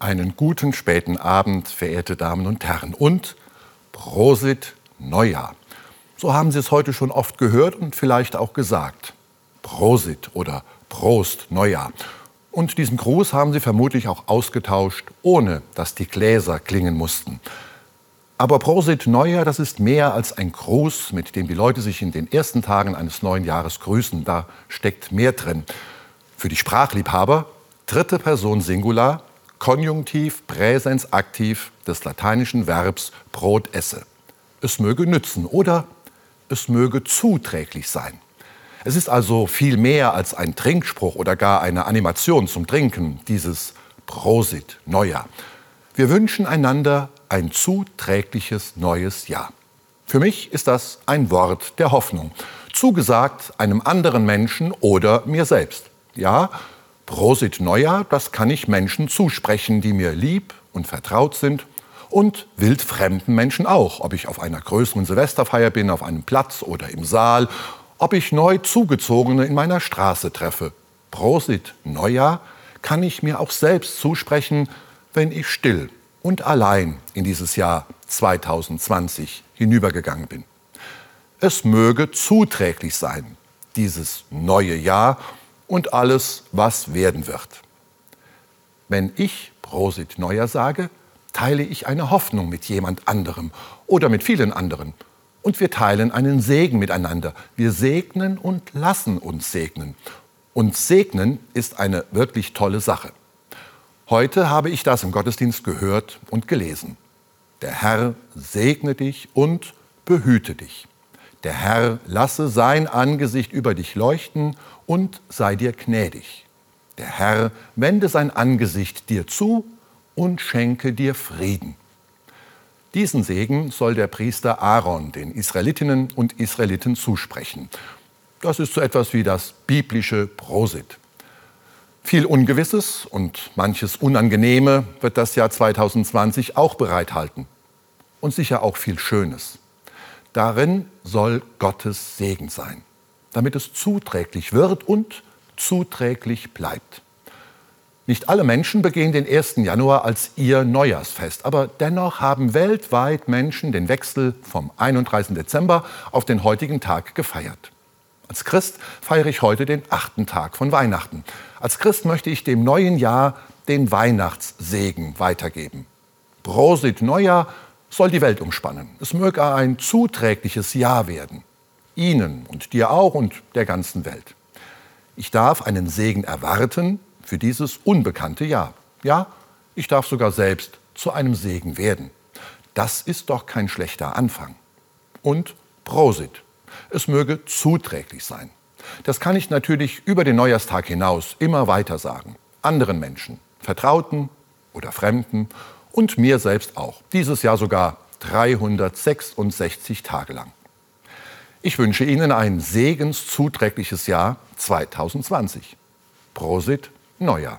Einen guten späten Abend, verehrte Damen und Herren. Und Prosit Neujahr. So haben Sie es heute schon oft gehört und vielleicht auch gesagt. Prosit oder Prost Neujahr. Und diesen Gruß haben Sie vermutlich auch ausgetauscht, ohne dass die Gläser klingen mussten. Aber Prosit Neujahr, das ist mehr als ein Gruß, mit dem die Leute sich in den ersten Tagen eines neuen Jahres grüßen. Da steckt mehr drin. Für die Sprachliebhaber dritte Person Singular, Konjunktiv, Präsens aktiv des lateinischen Verbs Brot esse. Es möge nützen oder es möge zuträglich sein. Es ist also viel mehr als ein Trinkspruch oder gar eine Animation zum Trinken, dieses Prosit Neujahr. Wir wünschen einander ein zuträgliches neues Jahr. Für mich ist das ein Wort der Hoffnung, zugesagt einem anderen Menschen oder mir selbst. Ja, Prosit Neujahr, das kann ich Menschen zusprechen, die mir lieb und vertraut sind und wildfremden Menschen auch, ob ich auf einer größeren Silvesterfeier bin, auf einem Platz oder im Saal, ob ich neu zugezogene in meiner Straße treffe. Prosit Neujahr kann ich mir auch selbst zusprechen, wenn ich still und allein in dieses Jahr 2020 hinübergegangen bin. Es möge zuträglich sein, dieses neue Jahr und alles, was werden wird. Wenn ich Prosit Neujahr sage, teile ich eine Hoffnung mit jemand anderem oder mit vielen anderen. Und wir teilen einen Segen miteinander. Wir segnen und lassen uns segnen. Und segnen ist eine wirklich tolle Sache. Heute habe ich das im Gottesdienst gehört und gelesen. Der Herr segne dich und behüte dich. Der Herr lasse sein Angesicht über dich leuchten und sei dir gnädig. Der Herr wende sein Angesicht dir zu und schenke dir Frieden. Diesen Segen soll der Priester Aaron den Israelitinnen und Israeliten zusprechen. Das ist so etwas wie das biblische Prosit. Viel Ungewisses und manches Unangenehme wird das Jahr 2020 auch bereithalten. Und sicher auch viel Schönes. Darin soll Gottes Segen sein, damit es zuträglich wird und zuträglich bleibt. Nicht alle Menschen begehen den 1. Januar als ihr Neujahrsfest, aber dennoch haben weltweit Menschen den Wechsel vom 31. Dezember auf den heutigen Tag gefeiert. Als Christ feiere ich heute den achten Tag von Weihnachten. Als Christ möchte ich dem neuen Jahr den Weihnachtssegen weitergeben. Prosit Neujahr soll die Welt umspannen. Es möge ein zuträgliches Jahr werden. Ihnen und dir auch und der ganzen Welt. Ich darf einen Segen erwarten, für dieses unbekannte Jahr. Ja, ich darf sogar selbst zu einem Segen werden. Das ist doch kein schlechter Anfang. Und Prosit. Es möge zuträglich sein. Das kann ich natürlich über den Neujahrstag hinaus immer weiter sagen. Anderen Menschen, Vertrauten oder Fremden und mir selbst auch. Dieses Jahr sogar 366 Tage lang. Ich wünsche Ihnen ein segenszuträgliches Jahr 2020. Prosit Neujahr.